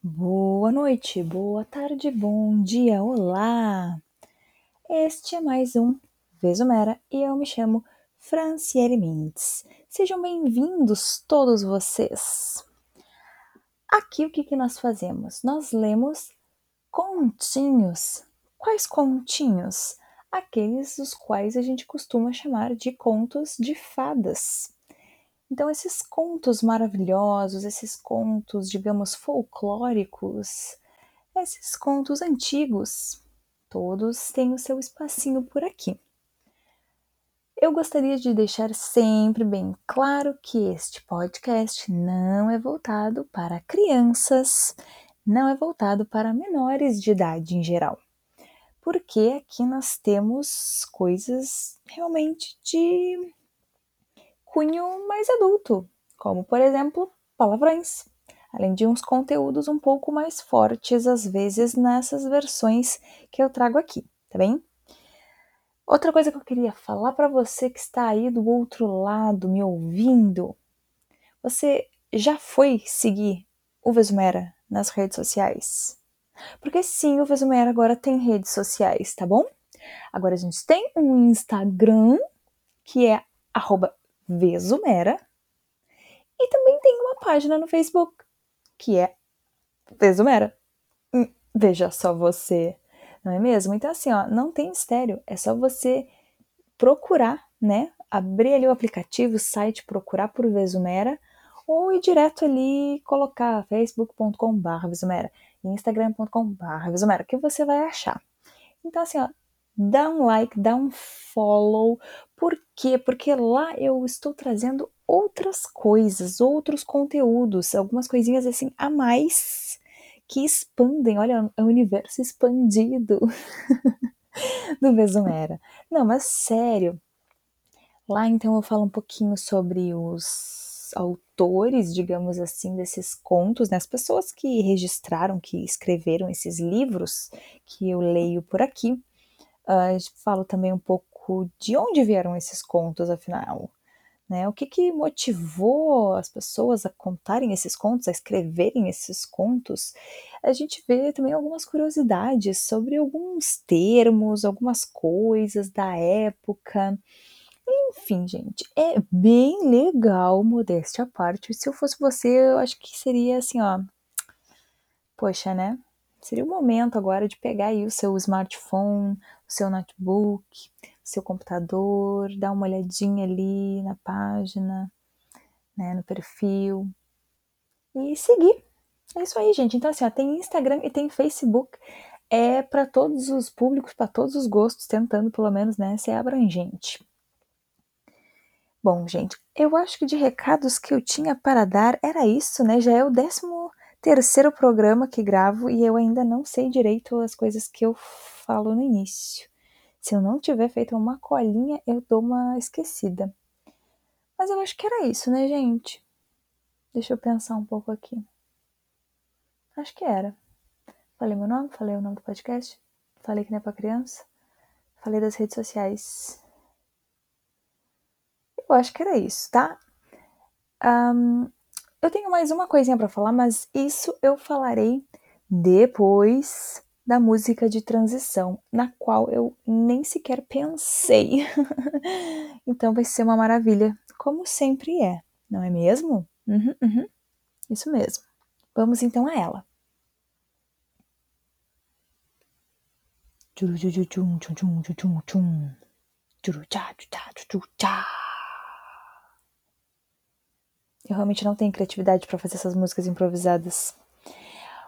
Boa noite, boa tarde, bom dia, olá! Este é mais um Vesumera e eu me chamo Franciele Mendes. Sejam bem-vindos todos vocês! Aqui o que, que nós fazemos? Nós lemos continhos. Quais continhos? Aqueles os quais a gente costuma chamar de contos de fadas. Então, esses contos maravilhosos, esses contos, digamos, folclóricos, esses contos antigos, todos têm o seu espacinho por aqui. Eu gostaria de deixar sempre bem claro que este podcast não é voltado para crianças, não é voltado para menores de idade em geral. Porque aqui nós temos coisas realmente de cunho mais adulto, como por exemplo palavrões, além de uns conteúdos um pouco mais fortes às vezes nessas versões que eu trago aqui, tá bem? Outra coisa que eu queria falar para você que está aí do outro lado me ouvindo, você já foi seguir o Vesumera nas redes sociais? Porque sim, o Vesumera agora tem redes sociais, tá bom? Agora a gente tem um Instagram que é Vesumera e também tem uma página no Facebook que é Vesumera. Hum, veja só você não é mesmo? Então, assim, ó, não tem mistério, é só você procurar, né? Abrir ali o aplicativo, o site, procurar por Vesumera, ou ir direto ali colocar facebook.com.br Vesumera, instagram.com.br que você vai achar. Então, assim, ó, dá um like, dá um follow. Por quê? Porque lá eu estou trazendo outras coisas, outros conteúdos, algumas coisinhas assim a mais que expandem, olha, é o universo expandido do Vesumera. Não, mas sério. Lá então eu falo um pouquinho sobre os autores, digamos assim, desses contos, né? as pessoas que registraram, que escreveram esses livros que eu leio por aqui. Uh, falo também um pouco de onde vieram esses contos, afinal. Né? O que, que motivou as pessoas a contarem esses contos, a escreverem esses contos? A gente vê também algumas curiosidades sobre alguns termos, algumas coisas da época. Enfim, gente, é bem legal, modéstia à parte. Se eu fosse você, eu acho que seria assim, ó. Poxa, né? Seria o momento agora de pegar aí o seu smartphone, o seu notebook, seu computador, dar uma olhadinha ali na página, né, no perfil e seguir. É isso aí, gente. Então, assim, ó, tem Instagram e tem Facebook. É para todos os públicos, para todos os gostos, tentando pelo menos, né, ser abrangente. Bom, gente, eu acho que de recados que eu tinha para dar era isso, né? Já é o décimo terceiro programa que gravo e eu ainda não sei direito as coisas que eu falo no início. Se eu não tiver feito uma colinha, eu dou uma esquecida. Mas eu acho que era isso, né, gente? Deixa eu pensar um pouco aqui. Acho que era. Falei meu nome, falei o nome do podcast, falei que não é pra criança, falei das redes sociais. Eu acho que era isso, tá? Um, eu tenho mais uma coisinha para falar, mas isso eu falarei depois da música de transição, na qual eu nem sequer pensei. então vai ser uma maravilha, como sempre é, não é mesmo? Uhum, uhum. Isso mesmo. Vamos então a ela. Eu realmente não tenho criatividade para fazer essas músicas improvisadas.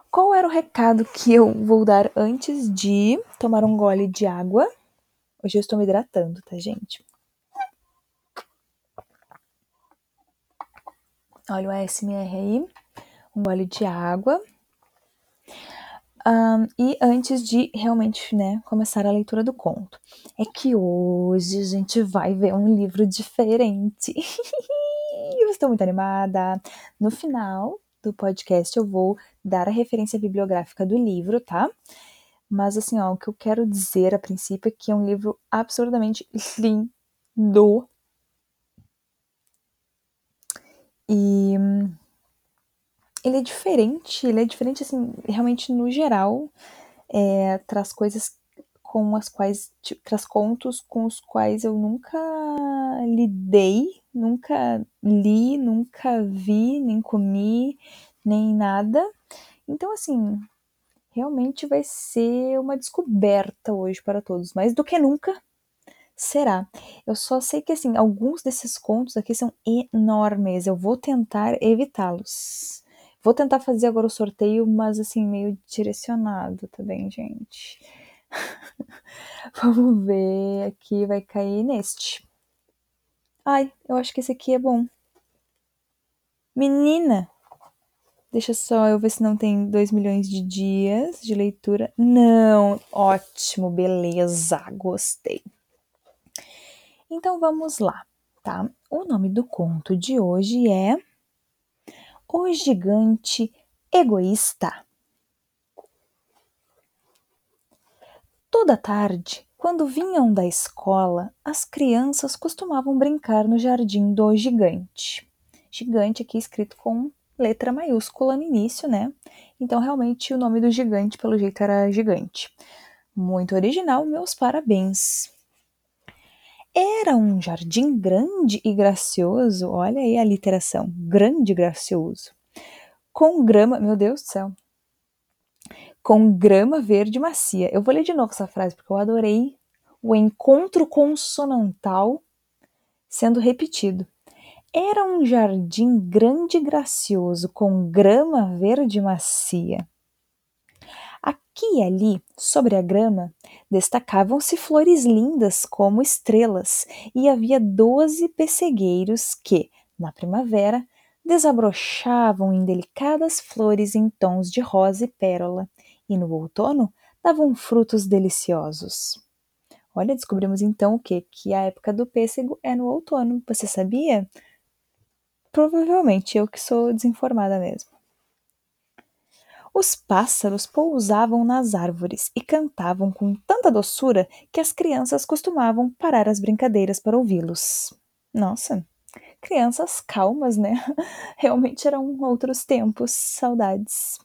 Qual era o recado que eu vou dar antes de tomar um gole de água? Hoje eu estou me hidratando, tá, gente? Olha o ASMR aí. Um gole de água. Um, e antes de realmente né, começar a leitura do conto, é que hoje a gente vai ver um livro diferente. estou muito animada. No final do podcast eu vou dar a referência bibliográfica do livro, tá? Mas assim, ó, o que eu quero dizer a princípio é que é um livro absurdamente do. E ele é diferente, ele é diferente, assim, realmente no geral, é, traz coisas com as quais, traz contos com os quais eu nunca lidei, nunca li, nunca vi, nem comi, nem nada. Então, assim, realmente vai ser uma descoberta hoje para todos, mais do que nunca será. Eu só sei que, assim, alguns desses contos aqui são enormes, eu vou tentar evitá-los. Vou tentar fazer agora o sorteio, mas assim, meio direcionado, bem, gente? Vamos ver, aqui vai cair neste. Ai, eu acho que esse aqui é bom. Menina! Deixa só eu ver se não tem 2 milhões de dias de leitura. Não! Ótimo, beleza, gostei. Então vamos lá, tá? O nome do conto de hoje é O Gigante Egoísta. Toda tarde, quando vinham da escola, as crianças costumavam brincar no jardim do gigante. Gigante aqui escrito com letra maiúscula no início, né? Então, realmente, o nome do gigante, pelo jeito, era gigante. Muito original, meus parabéns. Era um jardim grande e gracioso, olha aí a literação, grande e gracioso, com grama, meu Deus do céu, com grama verde macia. Eu vou ler de novo essa frase porque eu adorei o encontro consonantal sendo repetido. Era um jardim grande e gracioso, com grama verde macia. Aqui e ali, sobre a grama, destacavam-se flores lindas como estrelas, e havia doze pessegueiros que, na primavera, desabrochavam em delicadas flores em tons de rosa e pérola, e no outono davam frutos deliciosos. Olha, descobrimos então o que? Que a época do pêssego é no outono. Você sabia? Provavelmente eu que sou desinformada mesmo. Os pássaros pousavam nas árvores e cantavam com tanta doçura que as crianças costumavam parar as brincadeiras para ouvi-los. Nossa, crianças calmas, né? Realmente eram outros tempos, saudades.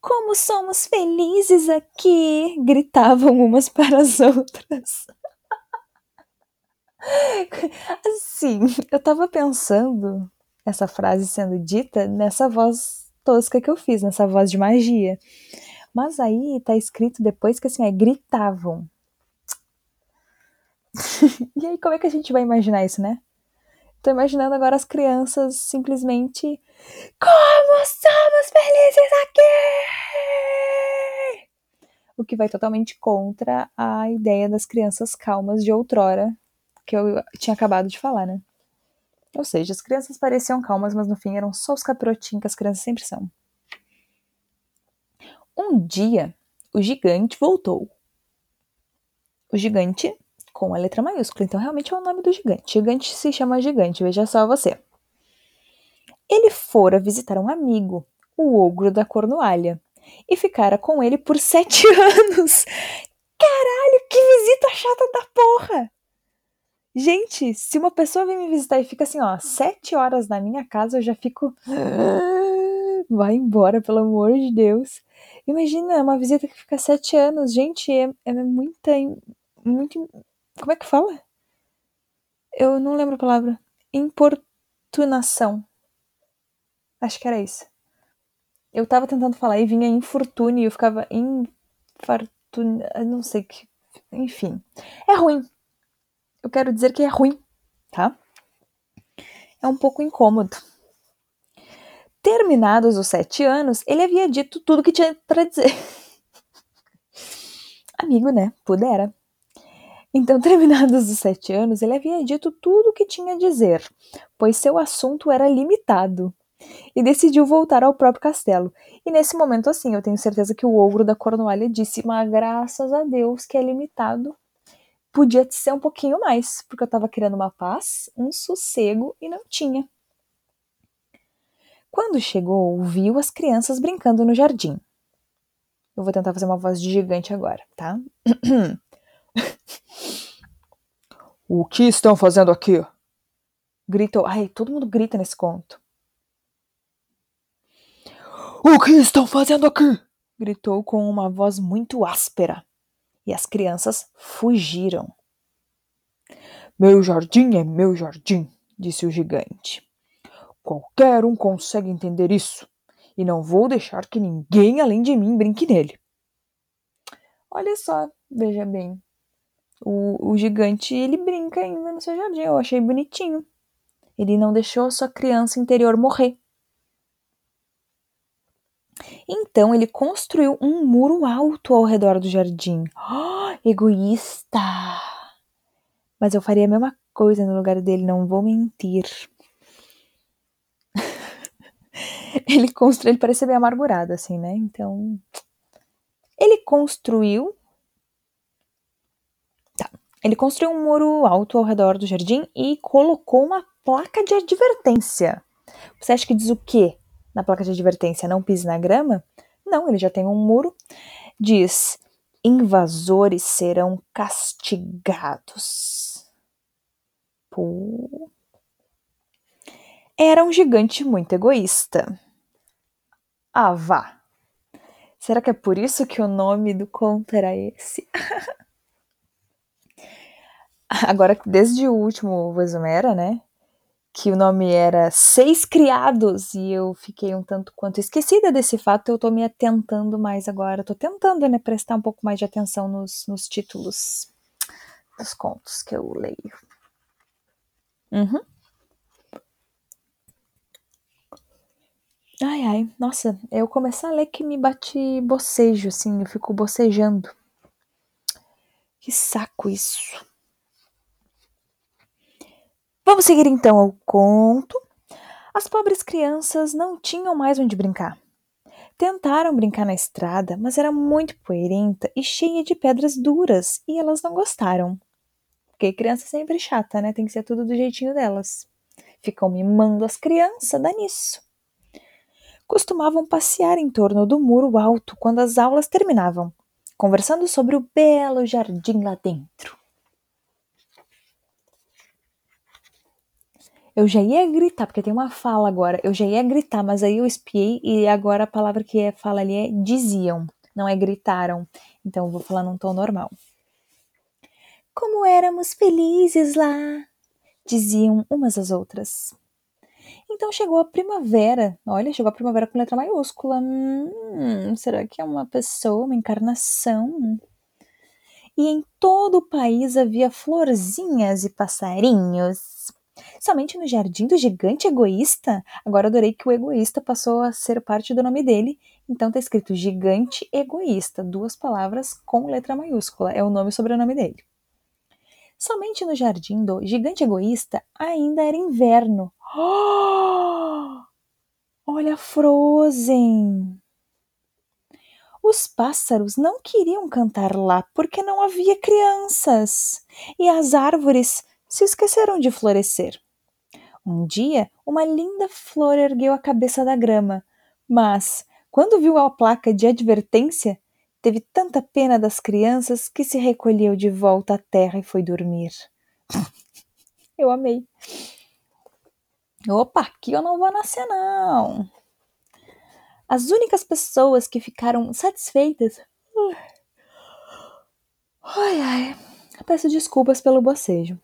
Como somos felizes aqui! gritavam umas para as outras. Assim, eu tava pensando essa frase sendo dita nessa voz tosca que eu fiz, nessa voz de magia. Mas aí tá escrito depois que assim, é gritavam. e aí, como é que a gente vai imaginar isso, né? Tô imaginando agora as crianças simplesmente. Como somos felizes aqui! O que vai totalmente contra a ideia das crianças calmas de outrora, que eu tinha acabado de falar, né? Ou seja, as crianças pareciam calmas, mas no fim eram só os capirotinhos que as crianças sempre são. Um dia, o gigante voltou. O gigante com a letra maiúscula. Então, realmente é o nome do gigante. Gigante se chama gigante, veja só você. Ele fora visitar um amigo, o ogro da Cornualha, e ficara com ele por sete anos. Caralho, que visita chata da porra! Gente, se uma pessoa vem me visitar e fica assim, ó, sete horas na minha casa, eu já fico. Vai embora, pelo amor de Deus. Imagina uma visita que fica sete anos. Gente, é, é muita. Muito como é que fala? Eu não lembro a palavra. Importunação. Acho que era isso. Eu tava tentando falar e vinha infortune e eu ficava infartune. Não sei que. Enfim. É ruim. Eu quero dizer que é ruim, tá? É um pouco incômodo. Terminados os sete anos, ele havia dito tudo que tinha para dizer. Amigo, né? Pudera. Então, terminados os sete anos, ele havia dito tudo o que tinha a dizer, pois seu assunto era limitado, e decidiu voltar ao próprio castelo. E nesse momento, assim, eu tenho certeza que o ogro da Cornualha disse: Mas graças a Deus que é limitado. Podia ser um pouquinho mais, porque eu estava querendo uma paz, um sossego e não tinha. Quando chegou, viu as crianças brincando no jardim. Eu vou tentar fazer uma voz de gigante agora, tá? O que estão fazendo aqui? Gritou. Ai, todo mundo grita nesse conto. O que estão fazendo aqui? Gritou com uma voz muito áspera. E as crianças fugiram. Meu jardim é meu jardim, disse o gigante. Qualquer um consegue entender isso, e não vou deixar que ninguém além de mim brinque nele. Olha só, veja bem. O, o gigante, ele brinca ainda no seu jardim. Eu achei bonitinho. Ele não deixou sua criança interior morrer. Então ele construiu um muro alto ao redor do jardim. Oh, egoísta! Mas eu faria a mesma coisa no lugar dele, não vou mentir. ele construiu, ele parece bem amargurado, assim, né? Então. Ele construiu. Tá. Ele construiu um muro alto ao redor do jardim e colocou uma placa de advertência. Você acha que diz o quê na placa de advertência? Não pise na grama? Não, ele já tem um muro. Diz: invasores serão castigados. Pô. Era um gigante muito egoísta. Ah, vá. Será que é por isso que o nome do conto era esse? Agora, desde o último Vesumera, né? Que o nome era Seis Criados, e eu fiquei um tanto quanto esquecida desse fato, eu tô me atentando mais agora. Tô tentando, né, prestar um pouco mais de atenção nos, nos títulos dos contos que eu leio. Uhum. Ai, ai, nossa, eu começar a ler que me bate bocejo, assim, eu fico bocejando. Que saco isso. Vamos seguir então ao conto. As pobres crianças não tinham mais onde brincar. Tentaram brincar na estrada, mas era muito poeirenta e cheia de pedras duras, e elas não gostaram. Porque criança é sempre chata, né? Tem que ser tudo do jeitinho delas. Ficam mimando as crianças, dá nisso costumavam passear em torno do muro alto quando as aulas terminavam, conversando sobre o belo jardim lá dentro. Eu já ia gritar, porque tem uma fala agora. Eu já ia gritar, mas aí eu espiei e agora a palavra que é fala ali é diziam, não é gritaram. Então eu vou falar num tom normal. Como éramos felizes lá, diziam umas às outras. Então chegou a primavera. Olha, chegou a primavera com letra maiúscula. Hum, será que é uma pessoa, uma encarnação? E em todo o país havia florzinhas e passarinhos. Somente no jardim do gigante egoísta? Agora adorei que o egoísta passou a ser parte do nome dele. Então tá escrito gigante egoísta, duas palavras com letra maiúscula. É o nome e sobrenome dele. Somente no jardim do gigante egoísta ainda era inverno. Oh! Olha Frozen! Os pássaros não queriam cantar lá porque não havia crianças e as árvores se esqueceram de florescer. Um dia, uma linda flor ergueu a cabeça da grama, mas, quando viu a placa de advertência, teve tanta pena das crianças que se recolheu de volta à terra e foi dormir. Eu amei. Opa, aqui eu não vou nascer, não. As únicas pessoas que ficaram satisfeitas. Ai, ai. Peço desculpas pelo bocejo.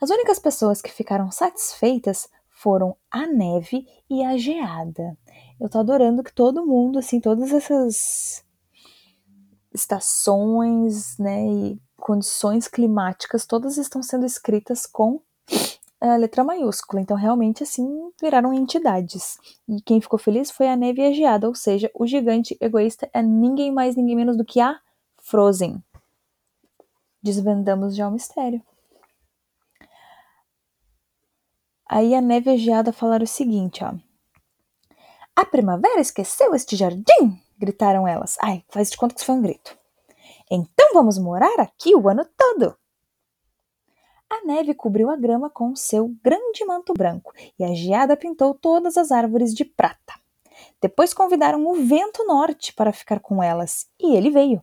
As únicas pessoas que ficaram satisfeitas foram a neve e a geada. Eu tô adorando que todo mundo, assim, todas essas estações, né, e condições climáticas, todas estão sendo escritas com a letra maiúscula. Então, realmente, assim, viraram entidades. E quem ficou feliz foi a neve e a geada, ou seja, o gigante egoísta é ninguém mais, ninguém menos do que a Frozen. Desvendamos já o mistério. Aí a neve e geada falaram o seguinte, ó. A primavera esqueceu este jardim? gritaram elas. Ai, faz de conta que isso foi um grito. Então vamos morar aqui o ano todo. A neve cobriu a grama com seu grande manto branco e a geada pintou todas as árvores de prata. Depois convidaram o vento norte para ficar com elas e ele veio.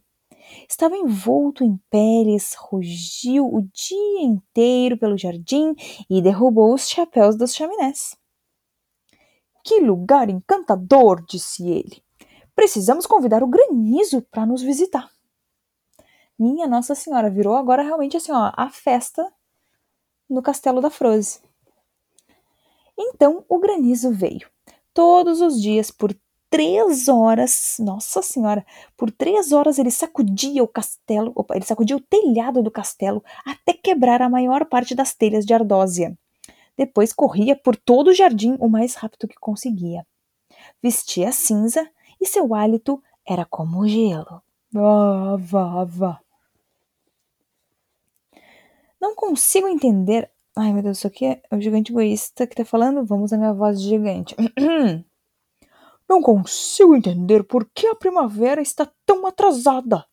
Estava envolto em peles, rugiu o dia inteiro pelo jardim e derrubou os chapéus das chaminés. Que lugar encantador! disse ele. Precisamos convidar o granizo para nos visitar. Minha Nossa Senhora, virou agora realmente assim, ó, a festa no castelo da Froze. Então o granizo veio. Todos os dias, por três horas, nossa senhora, por três horas ele sacudia o castelo, opa, ele sacudia o telhado do castelo até quebrar a maior parte das telhas de ardósia. Depois corria por todo o jardim o mais rápido que conseguia. Vestia cinza e seu hálito era como gelo. Vá, vá, vá. Não consigo entender. Ai, meu Deus, isso aqui é o gigante egoísta que tá falando? Vamos na minha voz de gigante. Não consigo entender por que a primavera está tão atrasada,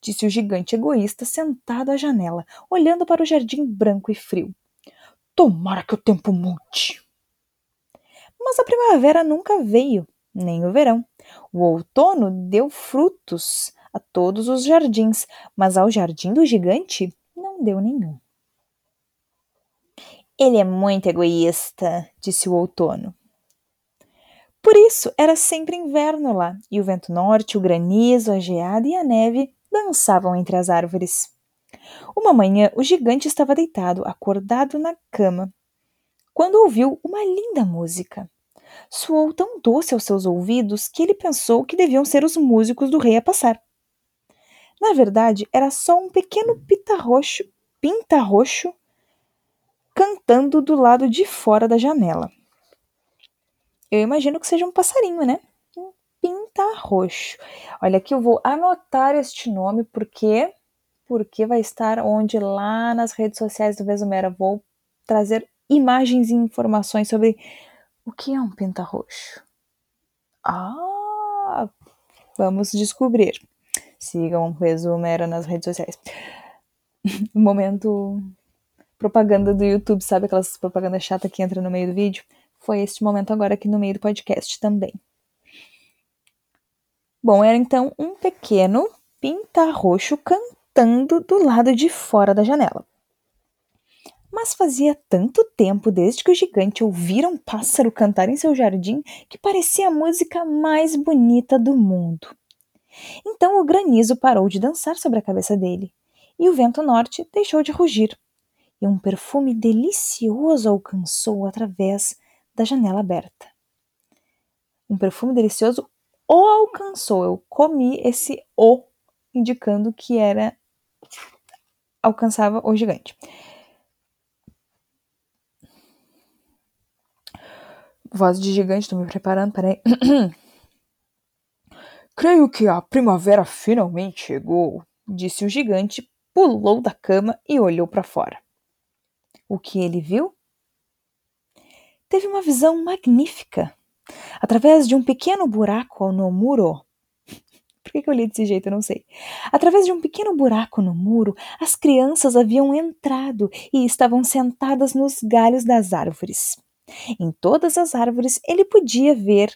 disse o gigante egoísta sentado à janela, olhando para o jardim branco e frio. Tomara que o tempo mude. Mas a primavera nunca veio, nem o verão. O outono deu frutos a todos os jardins, mas ao jardim do gigante não deu nenhum. Ele é muito egoísta, disse o outono. Por isso era sempre inverno lá, e o vento norte, o granizo, a geada e a neve dançavam entre as árvores. Uma manhã o gigante estava deitado, acordado na cama, quando ouviu uma linda música. Soou tão doce aos seus ouvidos que ele pensou que deviam ser os músicos do rei a passar. Na verdade, era só um pequeno pita roxo, pinta roxo cantando do lado de fora da janela. Eu imagino que seja um passarinho, né? Um pinta-roxo. Olha, aqui eu vou anotar este nome porque porque vai estar onde lá nas redes sociais do Vesumera vou trazer imagens e informações sobre o que é um pinta-roxo. Ah, vamos descobrir. Sigam o Vesumera nas redes sociais. momento propaganda do YouTube, sabe aquelas propaganda chata que entra no meio do vídeo? Foi este momento agora aqui no meio do podcast também. Bom, era então um pequeno pinta-roxo cantando do lado de fora da janela. Mas fazia tanto tempo desde que o gigante ouvira um pássaro cantar em seu jardim que parecia a música mais bonita do mundo. Então o granizo parou de dançar sobre a cabeça dele, e o vento norte deixou de rugir, e um perfume delicioso alcançou através da janela aberta. Um perfume delicioso o alcançou. Eu comi esse o, indicando que era alcançava o gigante. Voz de gigante, tô me preparando, peraí. Creio que a primavera finalmente chegou, disse o gigante, pulou da cama e olhou para fora. O que ele viu? Teve uma visão magnífica. Através de um pequeno buraco no muro. Por que, eu li desse jeito? Eu não sei. Através de um pequeno buraco no muro, as crianças haviam entrado e estavam sentadas nos galhos das árvores. Em todas as árvores ele podia ver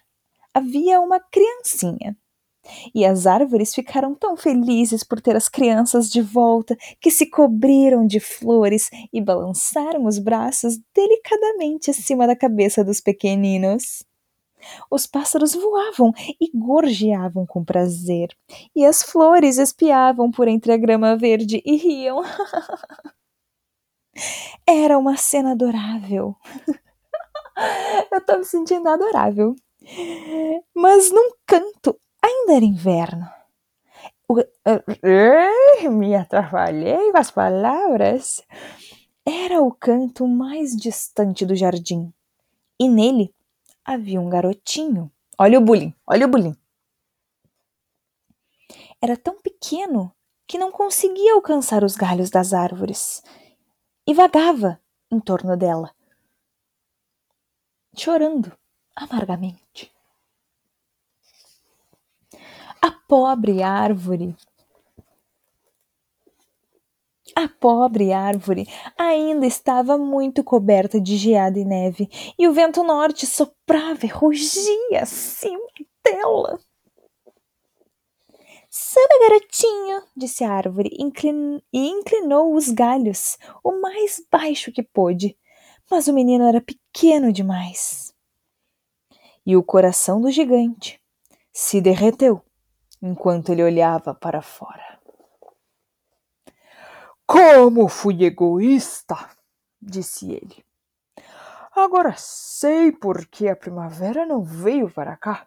havia uma criancinha. E as árvores ficaram tão felizes por ter as crianças de volta que se cobriram de flores e balançaram os braços delicadamente acima da cabeça dos pequeninos. Os pássaros voavam e gorjeavam com prazer, e as flores espiavam por entre a grama verde e riam. Era uma cena adorável. Eu tô me sentindo adorável. Mas num canto Ainda era inverno. me atrapalhei com as palavras. Era o canto mais distante do jardim. E nele havia um garotinho. Olha o bullying, olha o bullying. Era tão pequeno que não conseguia alcançar os galhos das árvores e vagava em torno dela, chorando amargamente. A pobre árvore. A pobre árvore ainda estava muito coberta de geada e neve, e o vento norte soprava e rugia acima dela. Suba, garotinho, disse a árvore inclin... e inclinou os galhos o mais baixo que pôde. Mas o menino era pequeno demais. E o coração do gigante se derreteu enquanto ele olhava para fora. Como fui egoísta, disse ele. Agora sei por que a primavera não veio para cá.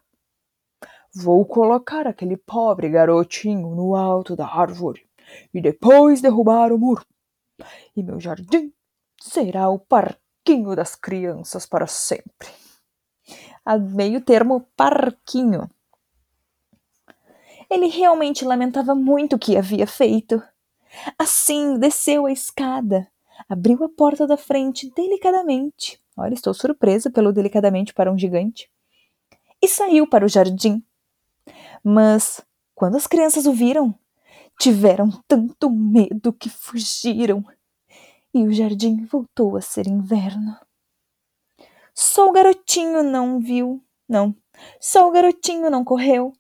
Vou colocar aquele pobre garotinho no alto da árvore e depois derrubar o muro. E meu jardim será o parquinho das crianças para sempre. A meio termo parquinho. Ele realmente lamentava muito o que havia feito. Assim, desceu a escada, abriu a porta da frente delicadamente. Olha, estou surpresa pelo delicadamente para um gigante. E saiu para o jardim. Mas, quando as crianças o viram, tiveram tanto medo que fugiram. E o jardim voltou a ser inverno. Só o garotinho não viu, não, só o garotinho não correu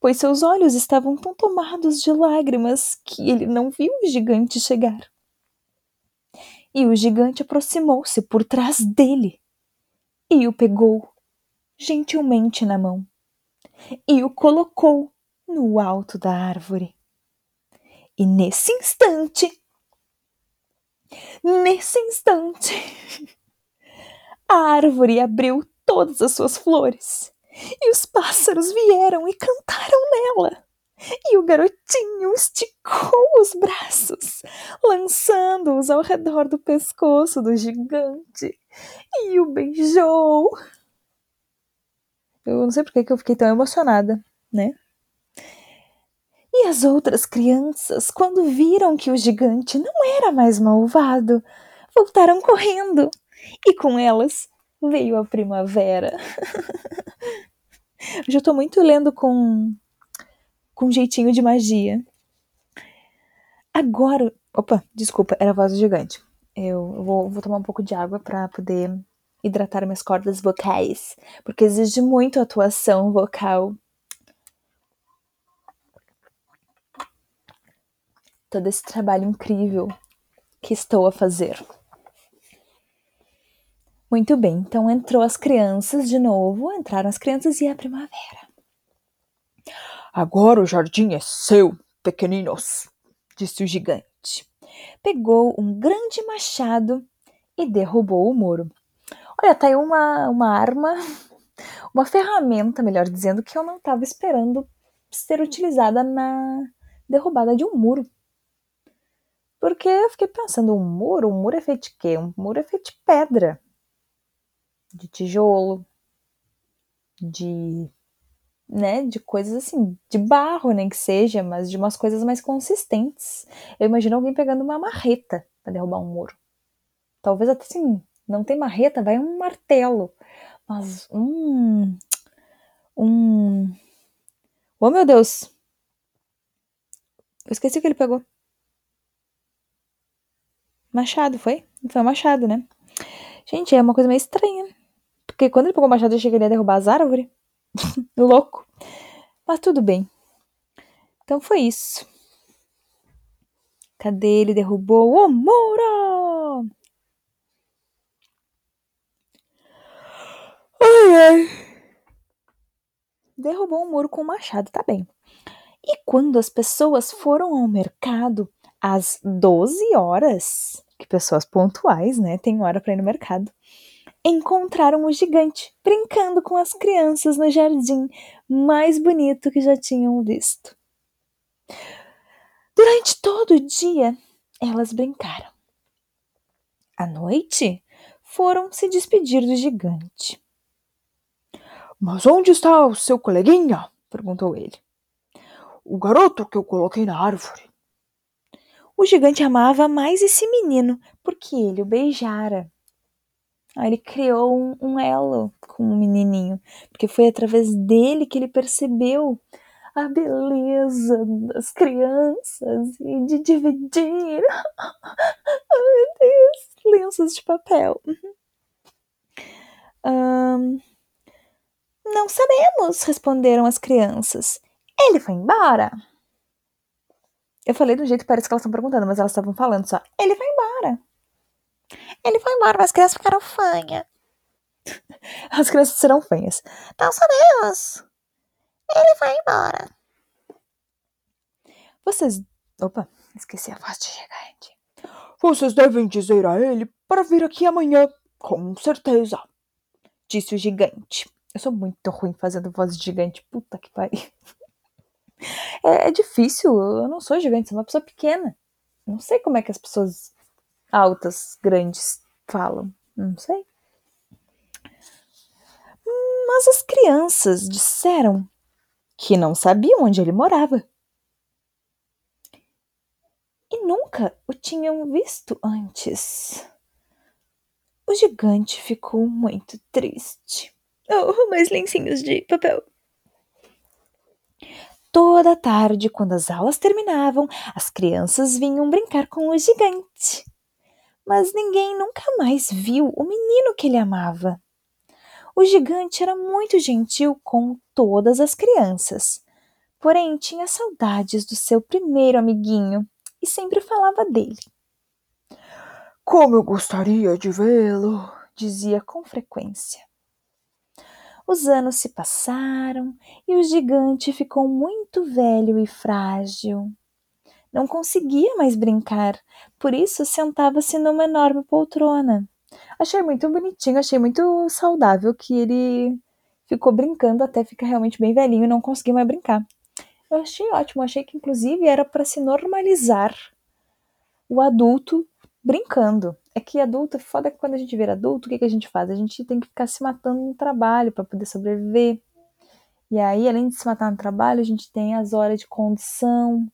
pois seus olhos estavam tão tomados de lágrimas que ele não viu o gigante chegar. E o gigante aproximou-se por trás dele e o pegou gentilmente na mão e o colocou no alto da árvore. E nesse instante, nesse instante, a árvore abriu todas as suas flores e os pássaros vieram e cantaram nela. E o garotinho esticou os braços, lançando-os ao redor do pescoço do gigante, e o beijou. Eu não sei por que eu fiquei tão emocionada, né? E as outras crianças, quando viram que o gigante não era mais malvado, voltaram correndo, e com elas veio a primavera. Hoje eu tô muito lendo com, com jeitinho de magia. Agora. Opa, desculpa, era voz gigante. Eu vou, vou tomar um pouco de água para poder hidratar minhas cordas vocais, porque exige muito atuação vocal. Todo esse trabalho incrível que estou a fazer. Muito bem, então entrou as crianças de novo, entraram as crianças e a primavera. Agora o jardim é seu, pequeninos, disse o gigante. Pegou um grande machado e derrubou o muro. Olha, tá aí uma, uma arma, uma ferramenta, melhor dizendo, que eu não estava esperando ser utilizada na derrubada de um muro. Porque eu fiquei pensando, um muro? Um muro é feito de quê? Um muro é feito de pedra de tijolo, de né, de coisas assim, de barro nem que seja, mas de umas coisas mais consistentes. Eu imagino alguém pegando uma marreta para derrubar um muro. Talvez até assim, não tem marreta, vai um martelo. Mas um um Oh meu Deus. Eu esqueci o que ele pegou. Machado, foi? Foi um machado, né? Gente, é uma coisa meio estranha. Porque quando ele pegou o machado, eu achei que ele ia derrubar as árvores. Louco. Mas tudo bem. Então foi isso. Cadê ele? Derrubou o muro! Ai, ai. Derrubou um muro com o machado, tá bem. E quando as pessoas foram ao mercado às 12 horas, que pessoas pontuais, né? Tem hora para ir no mercado encontraram o gigante brincando com as crianças no jardim mais bonito que já tinham visto. Durante todo o dia, elas brincaram. À noite, foram se despedir do gigante. Mas onde está o seu coleguinha? perguntou ele. O garoto que eu coloquei na árvore. O gigante amava mais esse menino porque ele o beijara. Aí ele criou um, um elo com o um menininho, porque foi através dele que ele percebeu a beleza das crianças e de dividir. Ai, meu Deus, lenços de papel. Um, não sabemos, responderam as crianças. Ele foi embora. Eu falei do jeito que parece que elas estão perguntando, mas elas estavam falando só. Ele vai embora. Ele foi embora, mas as crianças ficaram fanhas. As crianças serão fanhas. Não sabemos. Ele vai embora. Vocês. Opa, esqueci a voz de gigante. Vocês devem dizer a ele para vir aqui amanhã, com certeza. Disse o gigante. Eu sou muito ruim fazendo voz de gigante. Puta que pariu. É, é difícil. Eu não sou gigante, sou uma pessoa pequena. Não sei como é que as pessoas altas, grandes falam. Não sei. Mas as crianças disseram que não sabiam onde ele morava. E nunca o tinham visto antes. O gigante ficou muito triste. Oh, mais lencinhos de papel. Toda tarde, quando as aulas terminavam, as crianças vinham brincar com o gigante. Mas ninguém nunca mais viu o menino que ele amava. O gigante era muito gentil com todas as crianças, porém tinha saudades do seu primeiro amiguinho e sempre falava dele. Como eu gostaria de vê-lo, dizia com frequência. Os anos se passaram e o gigante ficou muito velho e frágil. Não conseguia mais brincar, por isso sentava-se numa enorme poltrona. Achei muito bonitinho, achei muito saudável que ele ficou brincando até ficar realmente bem velhinho e não conseguia mais brincar. Eu achei ótimo, achei que inclusive era para se normalizar o adulto brincando. É que adulto, foda que quando a gente vira adulto, o que, que a gente faz? A gente tem que ficar se matando no trabalho para poder sobreviver. E aí, além de se matar no trabalho, a gente tem as horas de condução.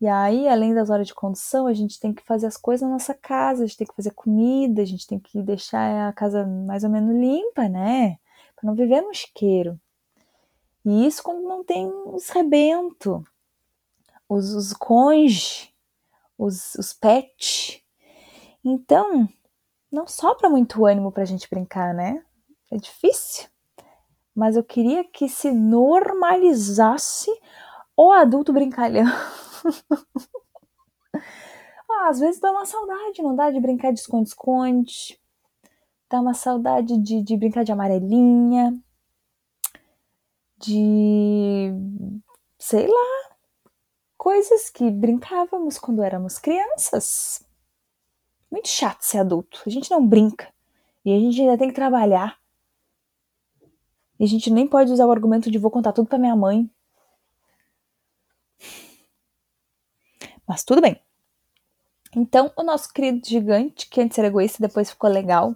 E aí, além das horas de condução, a gente tem que fazer as coisas na nossa casa, a gente tem que fazer comida, a gente tem que deixar a casa mais ou menos limpa, né? Para não viver no isqueiro. E isso quando não tem os rebento, os, os conge, os, os pets. Então, não sobra muito ânimo para a gente brincar, né? É difícil. Mas eu queria que se normalizasse o adulto brincalhão. ah, às vezes dá uma saudade, não dá de brincar de esconde-esconde. Dá uma saudade de, de brincar de amarelinha. De. sei lá. Coisas que brincávamos quando éramos crianças. Muito chato ser adulto. A gente não brinca. E a gente ainda tem que trabalhar. E a gente nem pode usar o argumento de vou contar tudo pra minha mãe. Mas tudo bem. Então, o nosso querido gigante, que antes era egoísta e depois ficou legal,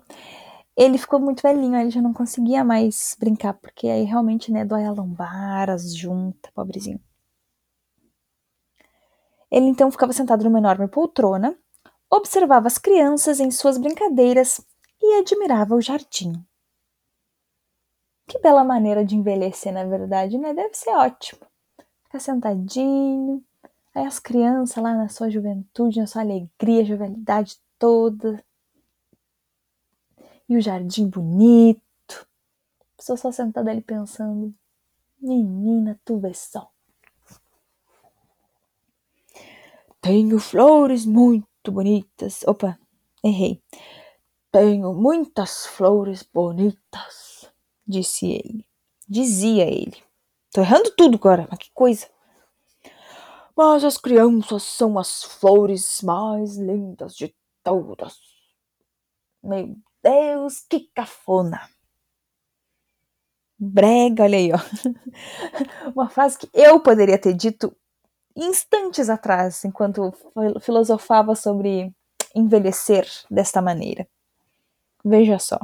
ele ficou muito velhinho, ele já não conseguia mais brincar, porque aí realmente, né, dói a lombar, as juntas, pobrezinho. Ele então ficava sentado numa enorme poltrona, observava as crianças em suas brincadeiras e admirava o jardim. Que bela maneira de envelhecer, na verdade, né? Deve ser ótimo. Ficar sentadinho, Aí as crianças lá na sua juventude, na sua alegria, jovialidade toda. E o jardim bonito. A pessoa só sentada ali pensando: Menina, tu vê só. Tenho flores muito bonitas. Opa, errei. Tenho muitas flores bonitas, disse ele. Dizia ele. Tô errando tudo agora, mas que coisa. Mas as crianças são as flores mais lindas de todas. Meu Deus, que cafona! Brega, olha aí, ó. Uma frase que eu poderia ter dito instantes atrás, enquanto filosofava sobre envelhecer desta maneira. Veja só.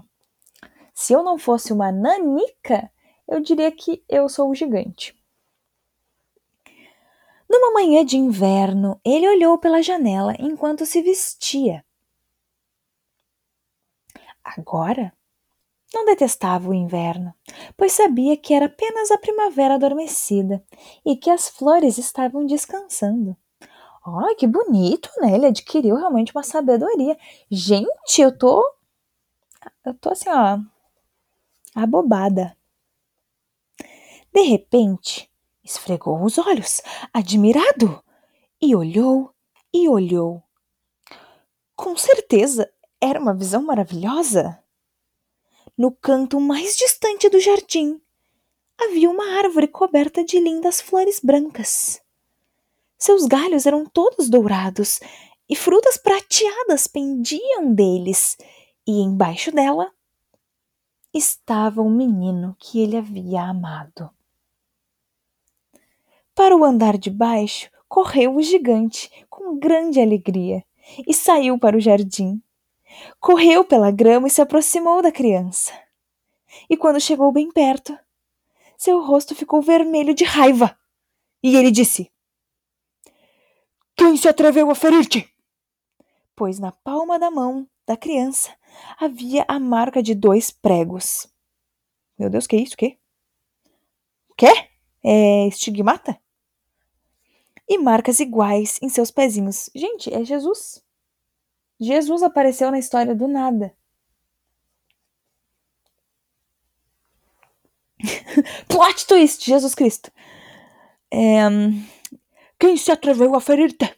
Se eu não fosse uma nanica, eu diria que eu sou o gigante. Numa manhã de inverno, ele olhou pela janela enquanto se vestia. Agora, não detestava o inverno, pois sabia que era apenas a primavera adormecida e que as flores estavam descansando. Ai, que bonito, né? Ele adquiriu realmente uma sabedoria. Gente, eu tô. Eu tô assim, ó. Abobada. De repente, esfregou os olhos, admirado, E olhou e olhou. Com certeza era uma visão maravilhosa. No canto mais distante do jardim havia uma árvore coberta de lindas flores brancas. Seus galhos eram todos dourados e frutas prateadas pendiam deles, e embaixo dela estava o menino que ele havia amado. Para o andar de baixo correu o gigante com grande alegria e saiu para o jardim. Correu pela grama e se aproximou da criança. E quando chegou bem perto, seu rosto ficou vermelho de raiva. E ele disse: Quem se atreveu a ferir-te? Pois na palma da mão da criança havia a marca de dois pregos. Meu Deus, que é isso? Que? Quê? É estigmata? E marcas iguais em seus pezinhos. Gente, é Jesus. Jesus apareceu na história do nada. Plot twist, Jesus Cristo. É, Quem se atreveu a ferir-te?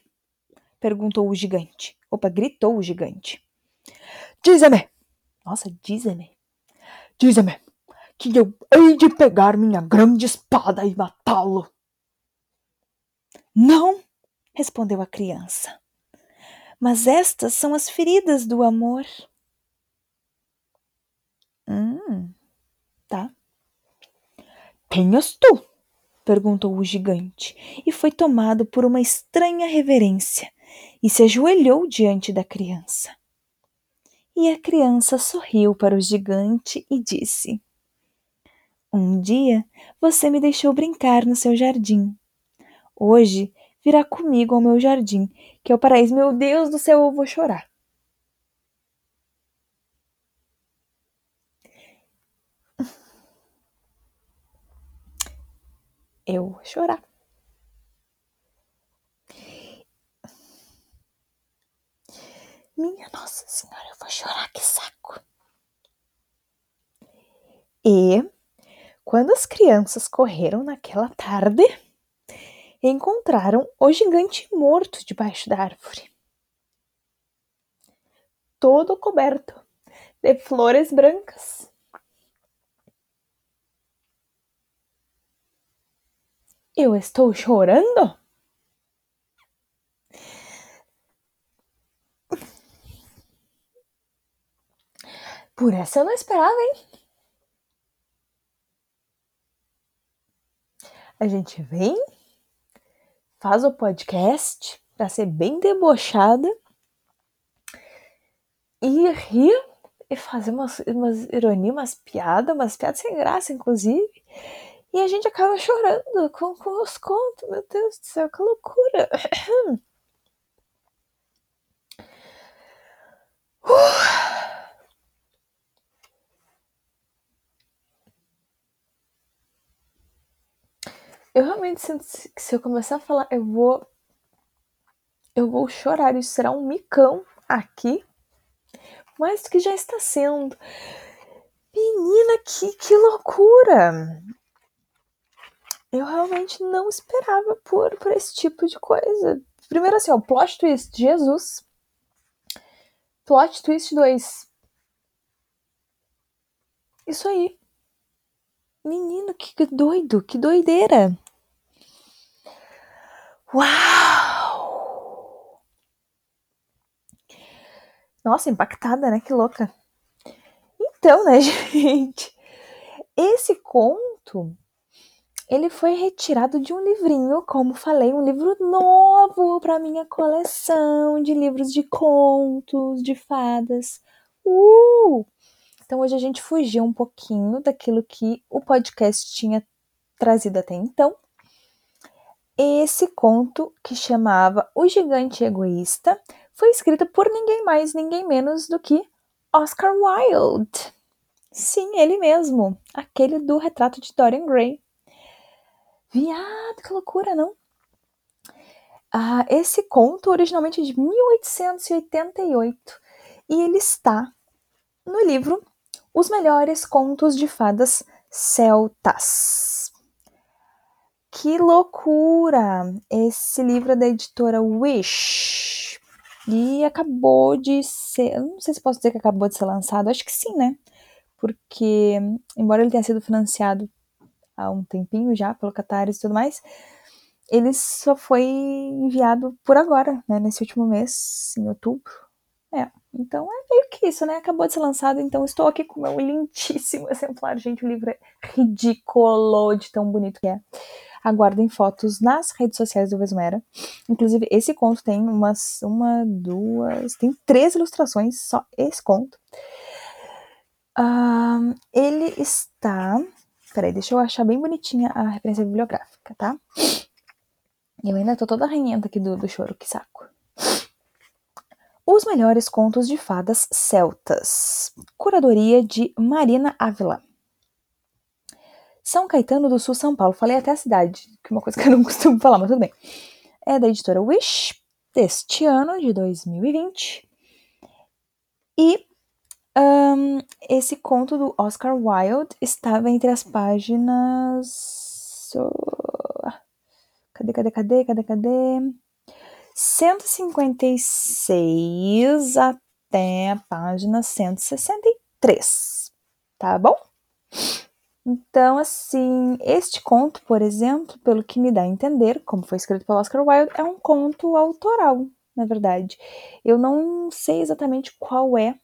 Perguntou o gigante. Opa, gritou o gigante. Dize-me. Nossa, dize-me. Dize-me que eu hei de pegar minha grande espada e matá-lo. Não, respondeu a criança. Mas estas são as feridas do amor. Hum, tá. És tu? perguntou o gigante, e foi tomado por uma estranha reverência e se ajoelhou diante da criança. E a criança sorriu para o gigante e disse: Um dia você me deixou brincar no seu jardim. Hoje virá comigo ao meu jardim, que é o paraíso. Meu Deus do céu, eu vou chorar. Eu vou chorar. Minha Nossa Senhora, eu vou chorar, que saco. E quando as crianças correram naquela tarde, encontraram o gigante morto debaixo da árvore. Todo coberto de flores brancas. Eu estou chorando? Por essa eu não esperava, hein? A gente vem, faz o podcast para ser bem debochada e rir e fazer umas, umas ironias, umas piadas, umas piadas sem graça, inclusive. E a gente acaba chorando com, com os contos. Meu Deus do céu, que loucura! Uh! Eu realmente sinto que se eu começar a falar, eu vou. Eu vou chorar. Isso será um micão aqui. Mais do que já está sendo. Menina, que, que loucura! Eu realmente não esperava por, por esse tipo de coisa. Primeiro assim, ó, plot twist, Jesus. Plot twist 2. Isso aí. Menino, que doido, que doideira. Uau! Nossa, impactada, né? Que louca. Então, né, gente? Esse conto ele foi retirado de um livrinho, como falei, um livro novo para minha coleção de livros de contos, de fadas. Uh! Então hoje a gente fugiu um pouquinho daquilo que o podcast tinha trazido até então esse conto, que chamava O Gigante Egoísta, foi escrito por ninguém mais, ninguém menos do que Oscar Wilde. Sim, ele mesmo, aquele do retrato de Dorian Gray. Viado, que loucura, não? Ah, esse conto originalmente é de 1888 e ele está no livro Os Melhores Contos de Fadas Celtas Que loucura! Esse livro é da editora Wish. E acabou de ser. Não sei se posso dizer que acabou de ser lançado, acho que sim, né? Porque, embora ele tenha sido financiado há um tempinho já pelo Catarse e tudo mais, ele só foi enviado por agora, né? Nesse último mês, em outubro. É, então é meio que isso, né? Acabou de ser lançado, então estou aqui com o meu lindíssimo exemplar. Gente, o livro é ridículo de tão bonito que é. Aguardem fotos nas redes sociais do Vesmera. Inclusive, esse conto tem umas, uma, duas, tem três ilustrações, só esse conto. Ele está. Peraí, deixa eu achar bem bonitinha a referência bibliográfica, tá? Eu ainda tô toda arranhenta aqui do, do choro, que saco. Os melhores contos de fadas celtas. Curadoria de Marina Ávila. São Caetano do Sul, São Paulo. Falei até a cidade, que é uma coisa que eu não costumo falar, mas tudo bem. É da editora Wish, deste ano, de 2020. E um, esse conto do Oscar Wilde estava entre as páginas. Cadê, cadê, cadê, cadê, cadê? 156 até a página 163, tá bom? Então, assim, este conto, por exemplo, pelo que me dá a entender, como foi escrito pelo Oscar Wilde, é um conto autoral, na verdade. Eu não sei exatamente qual é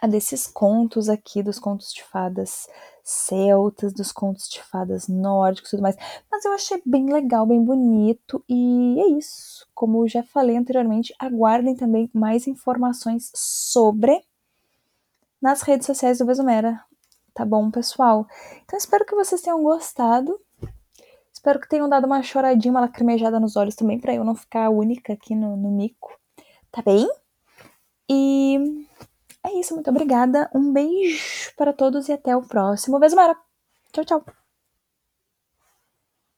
a desses contos aqui, dos contos de fadas celtas, dos contos de fadas nórdicos e tudo mais. Mas eu achei bem legal, bem bonito, e é isso. Como eu já falei anteriormente, aguardem também mais informações sobre nas redes sociais do Besumera. Tá bom, pessoal? Então espero que vocês tenham gostado. Espero que tenham dado uma choradinha, uma lacrimejada nos olhos também, para eu não ficar única aqui no, no mico. Tá bem? E é isso, muito obrigada. Um beijo para todos e até o próximo Besumera. Tchau, tchau.